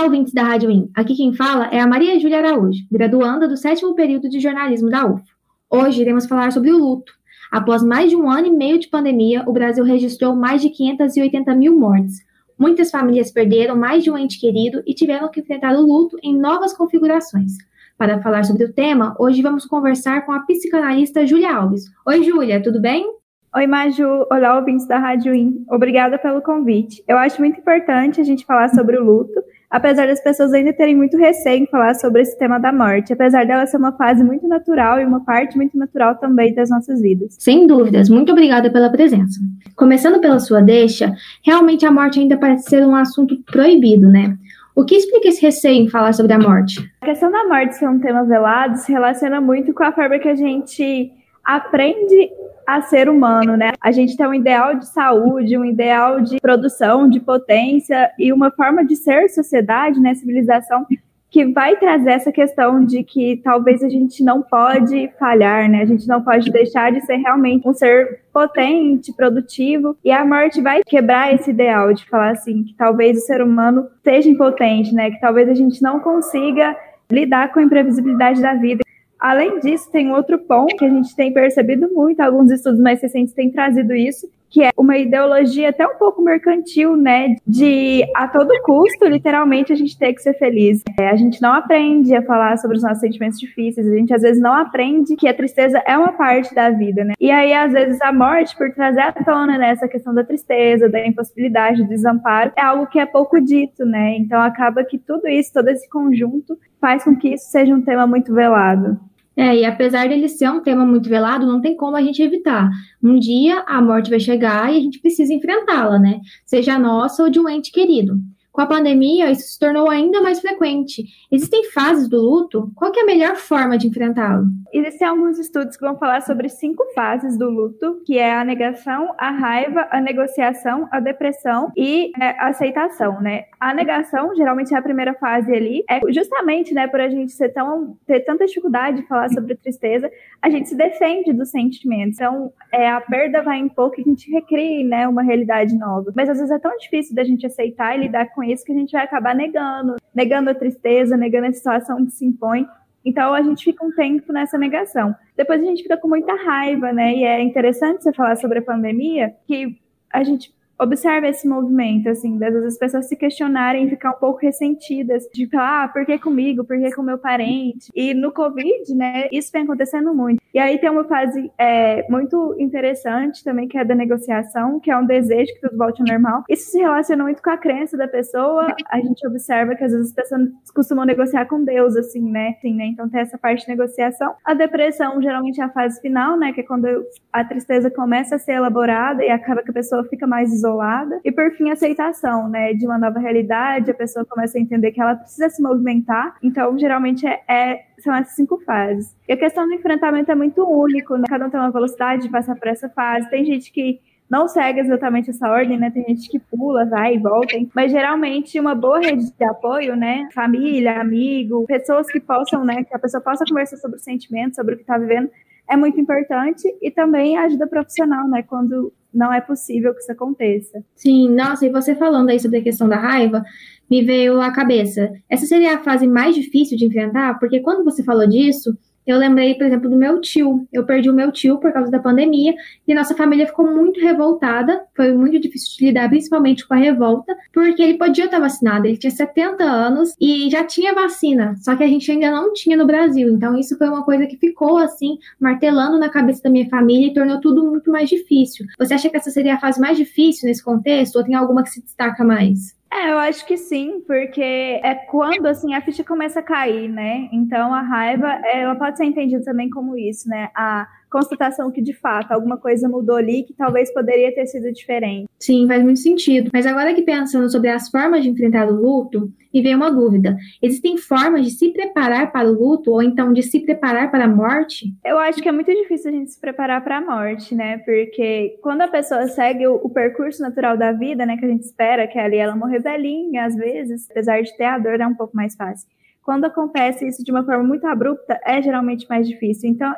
Olá, ouvintes da Rádio IN. Aqui quem fala é a Maria Júlia Araújo, graduanda do sétimo período de jornalismo da UF. Hoje iremos falar sobre o luto. Após mais de um ano e meio de pandemia, o Brasil registrou mais de 580 mil mortes. Muitas famílias perderam mais de um ente querido e tiveram que enfrentar o luto em novas configurações. Para falar sobre o tema, hoje vamos conversar com a psicanalista Júlia Alves. Oi, Júlia, tudo bem? Oi, Maju. Olá, ouvintes da Rádio IN. Obrigada pelo convite. Eu acho muito importante a gente falar sobre o luto, apesar das pessoas ainda terem muito receio em falar sobre esse tema da morte, apesar dela ser uma fase muito natural e uma parte muito natural também das nossas vidas. Sem dúvidas. Muito obrigada pela presença. Começando pela sua deixa, realmente a morte ainda parece ser um assunto proibido, né? O que explica esse receio em falar sobre a morte? A questão da morte ser um tema velado se relaciona muito com a forma que a gente aprende a ser humano, né? A gente tem um ideal de saúde, um ideal de produção, de potência e uma forma de ser sociedade, né, civilização que vai trazer essa questão de que talvez a gente não pode falhar, né? A gente não pode deixar de ser realmente um ser potente, produtivo, e a morte vai quebrar esse ideal de falar assim, que talvez o ser humano seja impotente, né? Que talvez a gente não consiga lidar com a imprevisibilidade da vida. Além disso, tem outro ponto que a gente tem percebido muito, alguns estudos mais recentes têm trazido isso, que é uma ideologia até um pouco mercantil, né? De a todo custo, literalmente, a gente ter que ser feliz. É, a gente não aprende a falar sobre os nossos sentimentos difíceis, a gente às vezes não aprende que a tristeza é uma parte da vida, né? E aí, às vezes, a morte, por trazer à tona né, essa questão da tristeza, da impossibilidade, do desamparo, é algo que é pouco dito, né? Então acaba que tudo isso, todo esse conjunto, faz com que isso seja um tema muito velado. É, e apesar dele ser um tema muito velado, não tem como a gente evitar. Um dia a morte vai chegar e a gente precisa enfrentá-la, né? Seja nossa ou de um ente querido. Com a pandemia, isso se tornou ainda mais frequente. Existem fases do luto? Qual é a melhor forma de enfrentá-lo? Existem alguns estudos que vão falar sobre cinco fases do luto, que é a negação, a raiva, a negociação, a depressão e é, a aceitação, né? A negação, geralmente é a primeira fase ali, é justamente, né, por a gente ser tão, ter tanta dificuldade de falar sobre tristeza, a gente se defende dos sentimentos. Então, é, a perda vai impor que a gente recrie, né, uma realidade nova. Mas às vezes é tão difícil da gente aceitar e lidar com com isso que a gente vai acabar negando, negando a tristeza, negando a situação que se impõe. Então a gente fica um tempo nessa negação. Depois a gente fica com muita raiva, né? E é interessante você falar sobre a pandemia, que a gente observa esse movimento, assim, das as pessoas se questionarem e ficar um pouco ressentidas, de ah, por que comigo, por que com meu parente? E no Covid, né, isso vem acontecendo muito. E aí tem uma fase é, muito interessante também, que é da negociação, que é um desejo que tudo volte ao normal. Isso se relaciona muito com a crença da pessoa. A gente observa que às vezes as pessoas costumam negociar com Deus, assim, né? Assim, né? Então tem essa parte de negociação. A depressão geralmente é a fase final, né? Que é quando a tristeza começa a ser elaborada e acaba que a pessoa fica mais isolada isolada. E por fim, aceitação, né, de uma nova realidade, a pessoa começa a entender que ela precisa se movimentar. Então, geralmente é, é são essas cinco fases. E a questão do enfrentamento é muito único, né? Cada um tem uma velocidade de passar por essa fase. Tem gente que não segue exatamente essa ordem, né? Tem gente que pula, vai e volta, mas geralmente uma boa rede de apoio, né? Família, amigo, pessoas que possam, né? Que a pessoa possa conversar sobre os sentimentos, sobre o que está vivendo, é muito importante e também ajuda profissional, né? Quando não é possível que isso aconteça. Sim, nossa, e você falando aí sobre a questão da raiva, me veio à cabeça. Essa seria a fase mais difícil de enfrentar, porque quando você falou disso, eu lembrei, por exemplo, do meu tio. Eu perdi o meu tio por causa da pandemia e nossa família ficou muito revoltada. Foi muito difícil de lidar, principalmente com a revolta, porque ele podia estar vacinado. Ele tinha 70 anos e já tinha vacina, só que a gente ainda não tinha no Brasil. Então, isso foi uma coisa que ficou assim, martelando na cabeça da minha família e tornou tudo muito mais difícil. Você acha que essa seria a fase mais difícil nesse contexto ou tem alguma que se destaca mais? É, eu acho que sim, porque é quando assim a ficha começa a cair, né? Então a raiva, ela pode ser entendida também como isso, né? A constatação que de fato alguma coisa mudou ali que talvez poderia ter sido diferente. Sim, faz muito sentido. Mas agora que pensando sobre as formas de enfrentar o luto, me veio uma dúvida. Existem formas de se preparar para o luto ou então de se preparar para a morte? Eu acho que é muito difícil a gente se preparar para a morte, né? Porque quando a pessoa segue o, o, percurso natural da vida, né, que a gente espera, que ali ela morrer velhinha, às vezes, apesar de ter a dor, é um pouco mais fácil. Quando acontece isso de uma forma muito abrupta, é geralmente mais difícil. Então,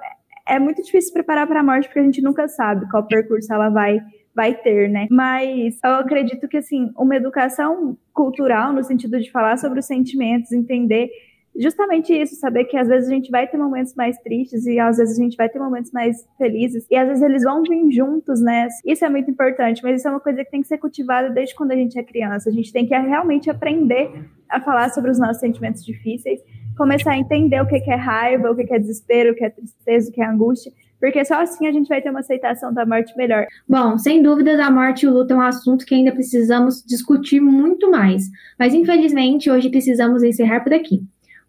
é muito difícil preparar para a morte porque a gente nunca sabe qual percurso ela vai vai ter, né? Mas eu acredito que, assim, uma educação cultural, no sentido de falar sobre os sentimentos, entender justamente isso, saber que às vezes a gente vai ter momentos mais tristes e às vezes a gente vai ter momentos mais felizes e às vezes eles vão vir juntos, né? Isso é muito importante, mas isso é uma coisa que tem que ser cultivada desde quando a gente é criança. A gente tem que realmente aprender a falar sobre os nossos sentimentos difíceis, começar a entender o que é raiva, o que é desespero, o que é tristeza, o que é angústia, porque só assim a gente vai ter uma aceitação da morte melhor. Bom, sem dúvida, a morte e o luto é um assunto que ainda precisamos discutir muito mais, mas infelizmente hoje precisamos encerrar por aqui.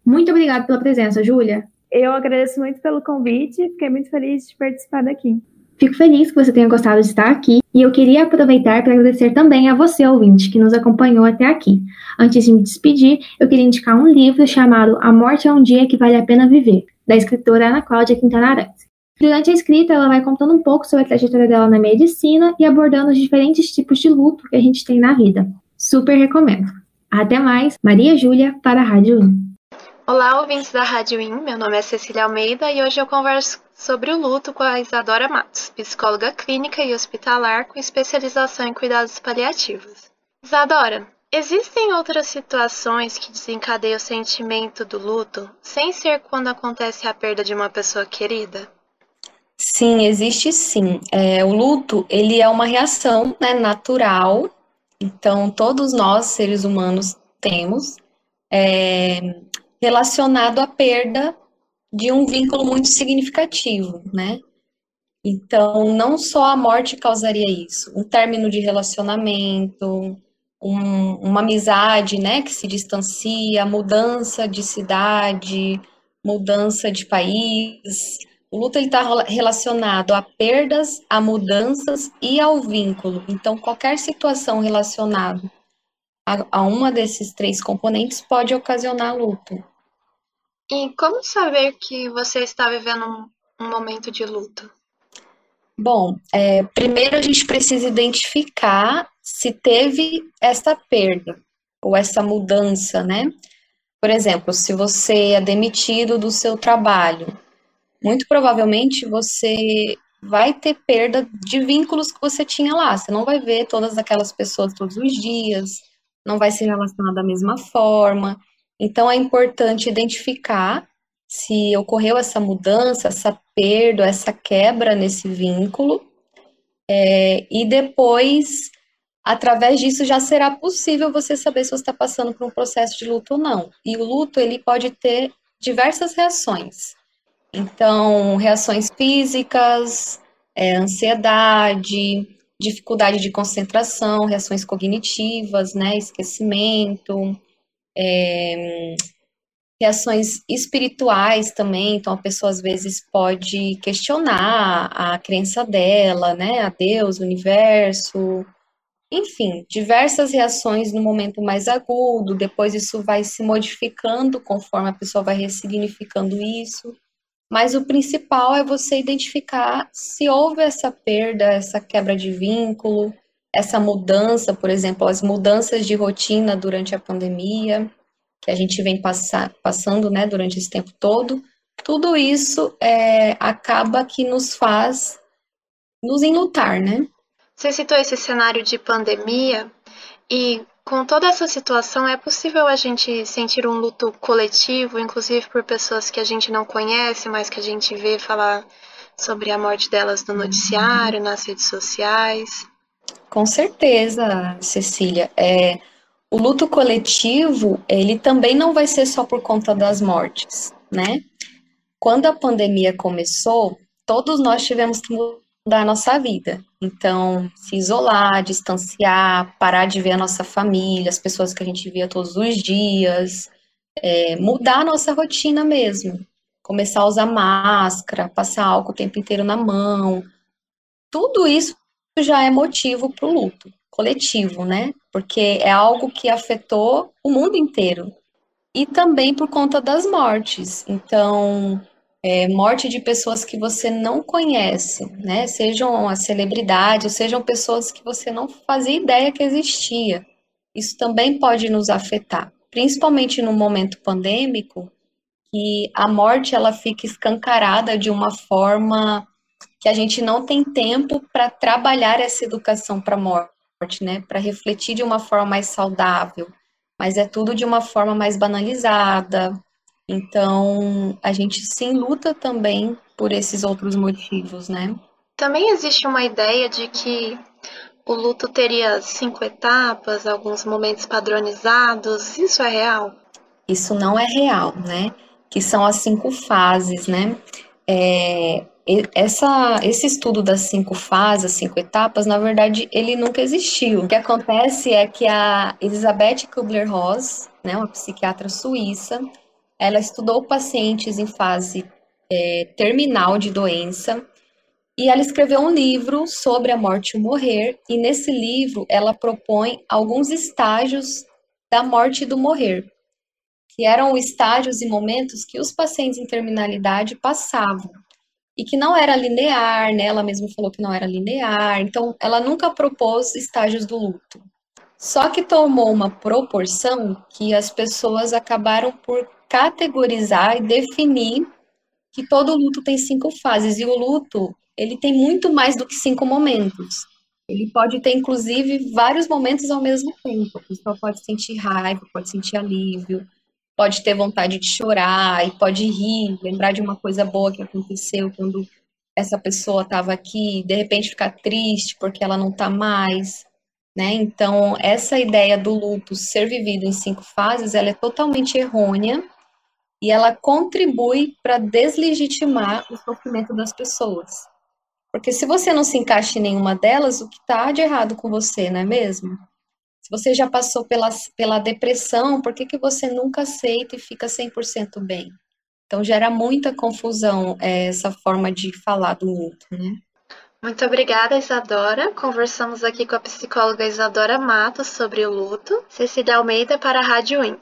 Muito obrigada pela presença, Júlia. Eu agradeço muito pelo convite, fiquei muito feliz de participar daqui. Fico feliz que você tenha gostado de estar aqui e eu queria aproveitar para agradecer também a você, ouvinte, que nos acompanhou até aqui. Antes de me despedir, eu queria indicar um livro chamado A Morte é um Dia que Vale a Pena Viver, da escritora Ana Cláudia Quintana Arantes. Durante a escrita, ela vai contando um pouco sobre a trajetória dela na medicina e abordando os diferentes tipos de luto que a gente tem na vida. Super recomendo. Até mais, Maria Júlia para a Rádio 1. Olá, ouvintes da Rádio IN, meu nome é Cecília Almeida e hoje eu converso sobre o luto com a Isadora Matos, psicóloga clínica e hospitalar com especialização em cuidados paliativos. Isadora, existem outras situações que desencadeiam o sentimento do luto, sem ser quando acontece a perda de uma pessoa querida? Sim, existe sim. É, o luto, ele é uma reação né, natural, então todos nós, seres humanos, temos. É, relacionado à perda de um vínculo muito significativo, né? Então, não só a morte causaria isso, um término de relacionamento, um, uma amizade, né, que se distancia, mudança de cidade, mudança de país. O luto está relacionado a perdas, a mudanças e ao vínculo. Então, qualquer situação relacionada a, a uma desses três componentes pode ocasionar luto. E como saber que você está vivendo um, um momento de luto? Bom, é, primeiro a gente precisa identificar se teve essa perda ou essa mudança, né? Por exemplo, se você é demitido do seu trabalho, muito provavelmente você vai ter perda de vínculos que você tinha lá. Você não vai ver todas aquelas pessoas todos os dias, não vai se relacionar da mesma forma. Então, é importante identificar se ocorreu essa mudança, essa perda, essa quebra nesse vínculo, é, e depois, através disso, já será possível você saber se você está passando por um processo de luto ou não. E o luto, ele pode ter diversas reações. Então, reações físicas, é, ansiedade, dificuldade de concentração, reações cognitivas, né, esquecimento, é, reações espirituais também, então a pessoa às vezes pode questionar a crença dela, né, a Deus, o universo, enfim, diversas reações no momento mais agudo, depois isso vai se modificando conforme a pessoa vai ressignificando isso. Mas o principal é você identificar se houve essa perda, essa quebra de vínculo, essa mudança, por exemplo, as mudanças de rotina durante a pandemia, que a gente vem passar, passando né, durante esse tempo todo, tudo isso é, acaba que nos faz nos enlutar, né? Você citou esse cenário de pandemia e com toda essa situação é possível a gente sentir um luto coletivo, inclusive por pessoas que a gente não conhece, mas que a gente vê falar sobre a morte delas no noticiário, nas redes sociais. Com certeza, Cecília. É, o luto coletivo, ele também não vai ser só por conta das mortes, né? Quando a pandemia começou, todos nós tivemos que mudar a nossa vida. Então, se isolar, distanciar, parar de ver a nossa família, as pessoas que a gente via todos os dias, é, mudar a nossa rotina mesmo. Começar a usar máscara, passar álcool o tempo inteiro na mão. Tudo isso já é motivo para o luto coletivo, né? Porque é algo que afetou o mundo inteiro. E também por conta das mortes. Então, é, morte de pessoas que você não conhece, né? Sejam as celebridades, ou sejam pessoas que você não fazia ideia que existia. Isso também pode nos afetar, principalmente no momento pandêmico, que a morte ela fica escancarada de uma forma que a gente não tem tempo para trabalhar essa educação para a morte, né? Para refletir de uma forma mais saudável, mas é tudo de uma forma mais banalizada. Então, a gente sim luta também por esses outros motivos, né? Também existe uma ideia de que o luto teria cinco etapas, alguns momentos padronizados. Isso é real? Isso não é real, né? Que são as cinco fases, né? É, essa, esse estudo das cinco fases, cinco etapas, na verdade, ele nunca existiu. O que acontece é que a Elizabeth Kubler-Ross, né, uma psiquiatra suíça, ela estudou pacientes em fase é, terminal de doença e ela escreveu um livro sobre a morte e o morrer, e nesse livro ela propõe alguns estágios da morte e do morrer, que eram estágios e momentos que os pacientes em terminalidade passavam, e que não era linear, né? Ela mesma falou que não era linear, então ela nunca propôs estágios do luto. Só que tomou uma proporção que as pessoas acabaram por categorizar e definir que todo luto tem cinco fases, e o luto ele tem muito mais do que cinco momentos. Ele pode ter, inclusive, vários momentos ao mesmo tempo. A pessoa pode sentir raiva, pode sentir alívio, pode ter vontade de chorar e pode rir, lembrar de uma coisa boa que aconteceu quando essa pessoa estava aqui, de repente ficar triste porque ela não está mais, né? Então, essa ideia do luto ser vivido em cinco fases, ela é totalmente errônea e ela contribui para deslegitimar o sofrimento das pessoas. Porque se você não se encaixa em nenhuma delas, o que está de errado com você, não é mesmo? Se você já passou pela, pela depressão, por que, que você nunca aceita e fica 100% bem? Então gera muita confusão é, essa forma de falar do luto, né? Muito obrigada, Isadora. Conversamos aqui com a psicóloga Isadora Matos sobre o luto. Cecília Almeida para a Rádio IN.